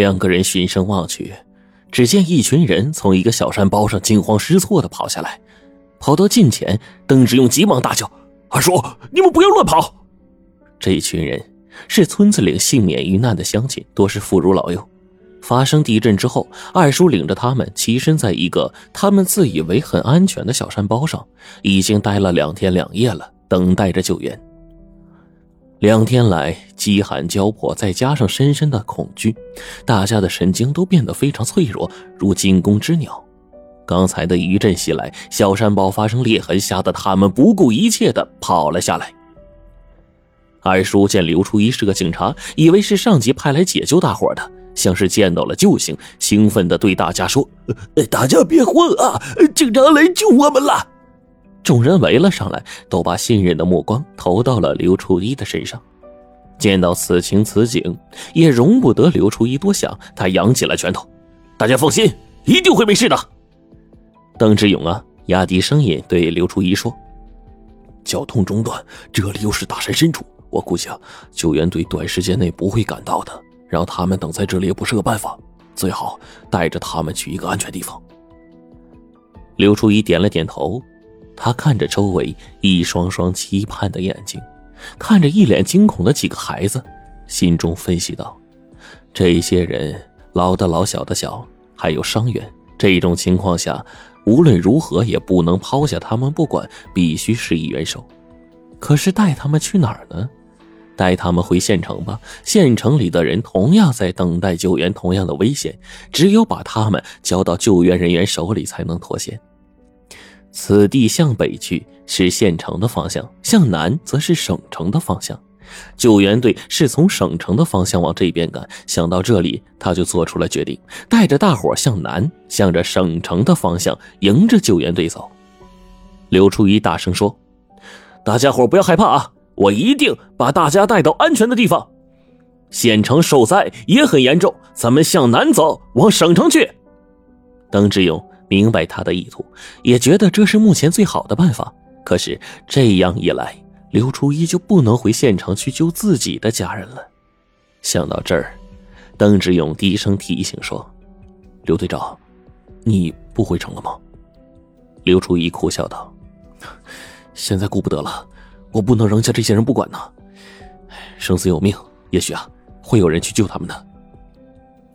两个人循声望去，只见一群人从一个小山包上惊慌失措的跑下来，跑到近前，邓志勇急忙大叫：“二叔，你们不要乱跑！”这一群人是村子里幸免于难的乡亲，多是妇孺老幼。发生地震之后，二叔领着他们栖身在一个他们自以为很安全的小山包上，已经待了两天两夜了，等待着救援。两天来，饥寒交迫，再加上深深的恐惧，大家的神经都变得非常脆弱，如惊弓之鸟。刚才的一阵袭来，小山包发生裂痕，吓得他们不顾一切的跑了下来。二叔见刘初一是个警察，以为是上级派来解救大伙的，像是见到了救星，兴奋的对大家说：“大家别慌啊，警察来救我们了！”众人围了上来，都把信任的目光投到了刘初一的身上。见到此情此景，也容不得刘初一多想，他扬起了拳头：“大家放心，一定会没事的。”邓志勇啊，压低声音对刘初一说：“交通中断，这里又是大山深处，我估计啊，救援队短时间内不会赶到的。让他们等在这里也不是个办法，最好带着他们去一个安全地方。”刘初一点了点头。他看着周围一双双期盼的眼睛，看着一脸惊恐的几个孩子，心中分析道：“这些人老的老，小的小，还有伤员。这种情况下，无论如何也不能抛下他们不管，必须施以援手。可是带他们去哪儿呢？带他们回县城吧。县城里的人同样在等待救援，同样的危险。只有把他们交到救援人员手里，才能脱险。”此地向北去是县城的方向，向南则是省城的方向。救援队是从省城的方向往这边赶。想到这里，他就做出了决定，带着大伙向南，向着省城的方向迎着救援队走。刘初一大声说：“大家伙不要害怕啊，我一定把大家带到安全的地方。县城受灾也很严重，咱们向南走，往省城去。”邓志勇。明白他的意图，也觉得这是目前最好的办法。可是这样一来，刘初一就不能回县城去救自己的家人了。想到这儿，邓志勇低声提醒说：“刘队长，你不回城了吗？”刘初一苦笑道：“现在顾不得了，我不能扔下这些人不管呢。生死有命，也许啊，会有人去救他们的。”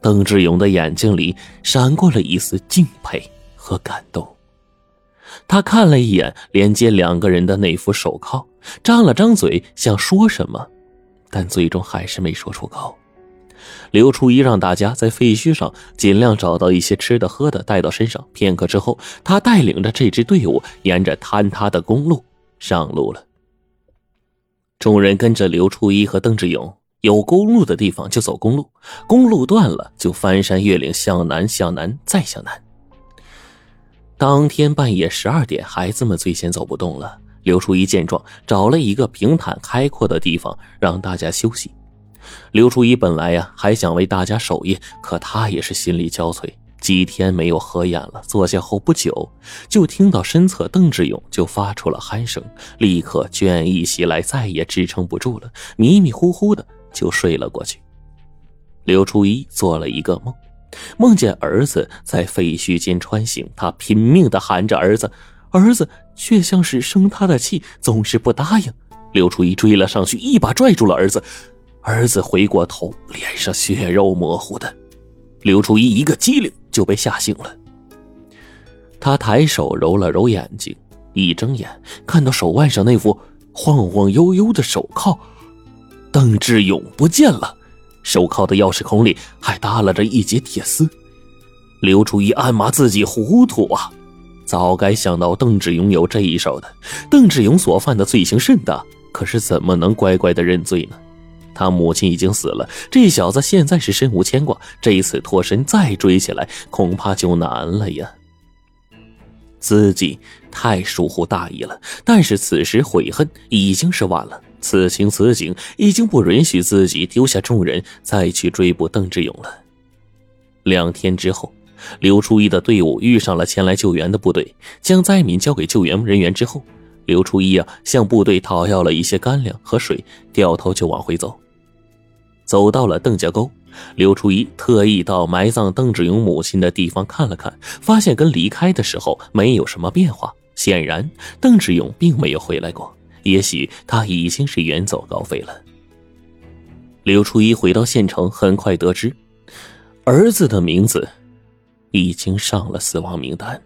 邓志勇的眼睛里闪过了一丝敬佩。和感动，他看了一眼连接两个人的那副手铐，张了张嘴想说什么，但最终还是没说出口。刘初一让大家在废墟上尽量找到一些吃的喝的带到身上。片刻之后，他带领着这支队伍沿着坍塌的公路上路了。众人跟着刘初一和邓志勇，有公路的地方就走公路，公路断了就翻山越岭向南，向南再向南。当天半夜十二点，孩子们最先走不动了。刘初一见状，找了一个平坦开阔的地方让大家休息。刘初一本来呀还想为大家守夜，可他也是心力交瘁，几天没有合眼了。坐下后不久，就听到身侧邓志勇就发出了鼾声，立刻倦意袭来，再也支撑不住了，迷迷糊糊的就睡了过去。刘初一做了一个梦。梦见儿子在废墟间穿行，他拼命的喊着儿子，儿子却像是生他的气，总是不答应。刘初一追了上去，一把拽住了儿子，儿子回过头，脸上血肉模糊的。刘初一一个机灵就被吓醒了。他抬手揉了揉眼睛，一睁眼看到手腕上那副晃晃悠悠的手铐，邓志勇不见了。手铐的钥匙孔里还耷拉着一截铁丝，刘初一暗骂自己糊涂啊！早该想到邓志勇有这一手的。邓志勇所犯的罪行甚大，可是怎么能乖乖的认罪呢？他母亲已经死了，这小子现在是身无牵挂，这一次脱身再追起来，恐怕就难了呀。自己太疏忽大意了，但是此时悔恨已经是晚了。此情此景已经不允许自己丢下众人再去追捕邓志勇了。两天之后，刘初一的队伍遇上了前来救援的部队，将灾民交给救援人员之后，刘初一啊向部队讨要了一些干粮和水，掉头就往回走。走到了邓家沟，刘初一特意到埋葬邓志勇母亲的地方看了看，发现跟离开的时候没有什么变化。显然，邓志勇并没有回来过，也许他已经是远走高飞了。刘初一回到县城，很快得知，儿子的名字已经上了死亡名单。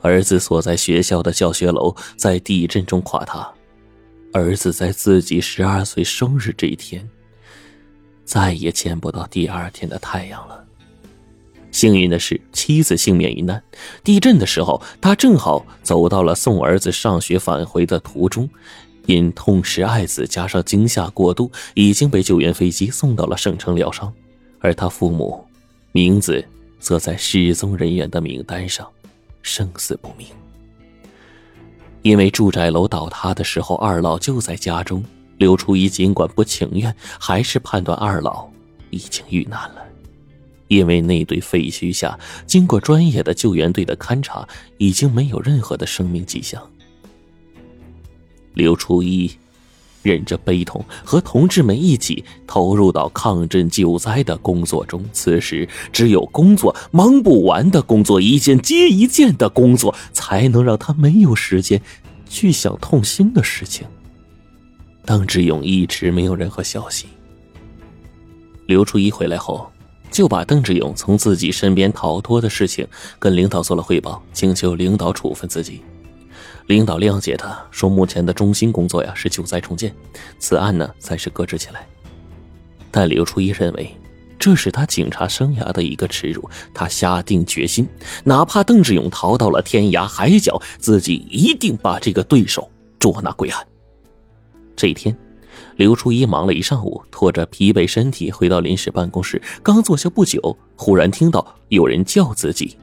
儿子所在学校的教学楼在地震中垮塌，儿子在自己十二岁生日这一天，再也见不到第二天的太阳了。幸运的是，妻子幸免于难。地震的时候，他正好走到了送儿子上学返回的途中，因痛失爱子加上惊吓过度，已经被救援飞机送到了省城疗伤，而他父母名字则在失踪人员的名单上。生死不明，因为住宅楼倒塌的时候，二老就在家中。刘初一尽管不情愿，还是判断二老已经遇难了。因为那堆废墟下，经过专业的救援队的勘察，已经没有任何的生命迹象。刘初一。忍着悲痛，和同志们一起投入到抗震救灾的工作中。此时，只有工作，忙不完的工作，一件接一件的工作，才能让他没有时间去想痛心的事情。邓志勇一直没有任何消息。刘初一回来后，就把邓志勇从自己身边逃脱的事情跟领导做了汇报，请求领导处分自己。领导谅解他，说目前的中心工作呀是救灾重建，此案呢暂时搁置起来。但刘初一认为，这是他警察生涯的一个耻辱。他下定决心，哪怕邓志勇逃到了天涯海角，自己一定把这个对手捉拿归案。这一天，刘初一忙了一上午，拖着疲惫身体回到临时办公室，刚坐下不久，忽然听到有人叫自己：“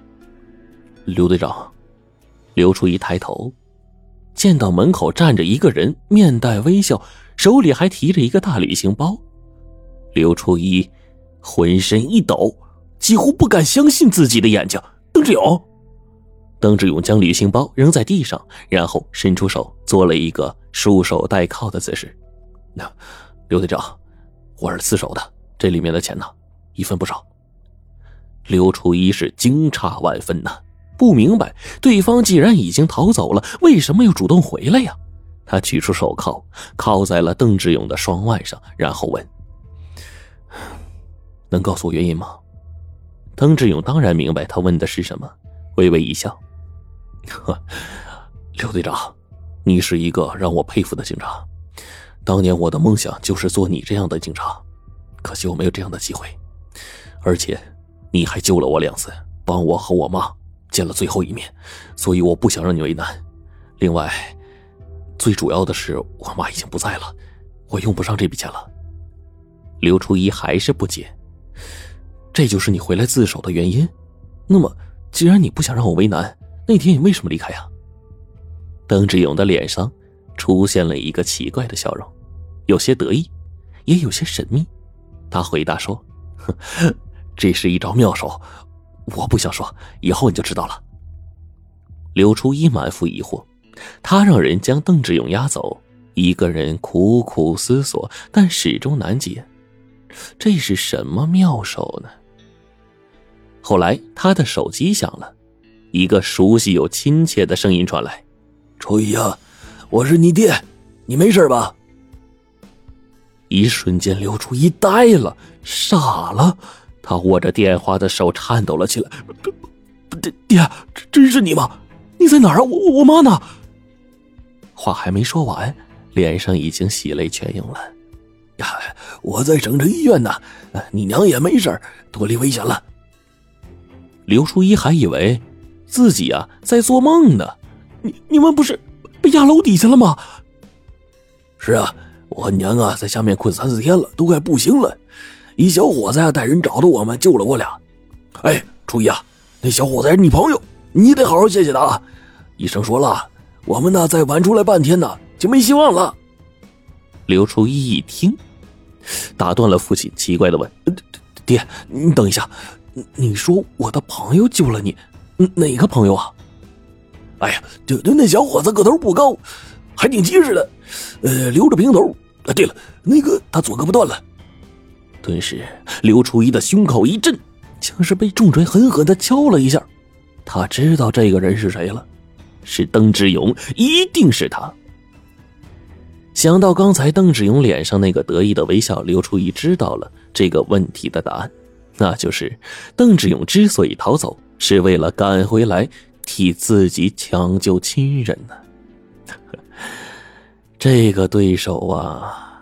刘队长。”刘初一抬头。见到门口站着一个人，面带微笑，手里还提着一个大旅行包，刘初一浑身一抖，几乎不敢相信自己的眼睛。邓志勇，邓志勇将旅行包扔在地上，然后伸出手做了一个束手待靠的姿势。那，刘队长，我是自首的，这里面的钱呢，一分不少。刘初一是惊诧万分呐。不明白，对方既然已经逃走了，为什么又主动回来呀？他取出手铐，铐在了邓志勇的双腕上，然后问：“能告诉我原因吗？”邓志勇当然明白他问的是什么，微微一笑：“呵，刘队长，你是一个让我佩服的警察。当年我的梦想就是做你这样的警察，可惜我没有这样的机会。而且，你还救了我两次，帮我和我妈。”见了最后一面，所以我不想让你为难。另外，最主要的是我妈已经不在了，我用不上这笔钱了。刘初一还是不解，这就是你回来自首的原因？那么，既然你不想让我为难，那天你为什么离开呀？邓志勇的脸上出现了一个奇怪的笑容，有些得意，也有些神秘。他回答说：“这是一招妙手。”我不想说，以后你就知道了。刘初一满腹疑惑，他让人将邓志勇押走，一个人苦苦思索，但始终难解，这是什么妙手呢？后来他的手机响了，一个熟悉又亲切的声音传来：“初一啊，我是你爹，你没事吧？”一瞬间，刘初一呆了，傻了。他握着电话的手颤抖了起来。爹爹，真是你吗？你在哪儿啊？我我妈呢？话还没说完，脸上已经喜泪全涌了。呀，我在省城医院呢。你娘也没事脱离危险了。刘初一还以为自己啊在做梦呢。你你们不是被压楼底下了吗？是啊，我娘啊在下面困三四天了，都快不行了。一小伙子啊，带人找到我们，救了我俩。哎，初一啊，那小伙子是你朋友，你得好好谢谢他啊。医生说了，我们呢再晚出来半天呢，就没希望了。刘初一一听，打断了父亲，奇怪的问：“爹，你等一下，你说我的朋友救了你，哪个朋友啊？”哎呀，就就那小伙子个头不高，还挺结实的，呃，留着平头。啊，对了，那个他左胳膊断了。顿时，刘初一的胸口一震，像是被重锤狠狠的敲了一下。他知道这个人是谁了，是邓志勇，一定是他。想到刚才邓志勇脸上那个得意的微笑，刘初一知道了这个问题的答案，那就是邓志勇之所以逃走，是为了赶回来替自己抢救亲人呢。这个对手啊！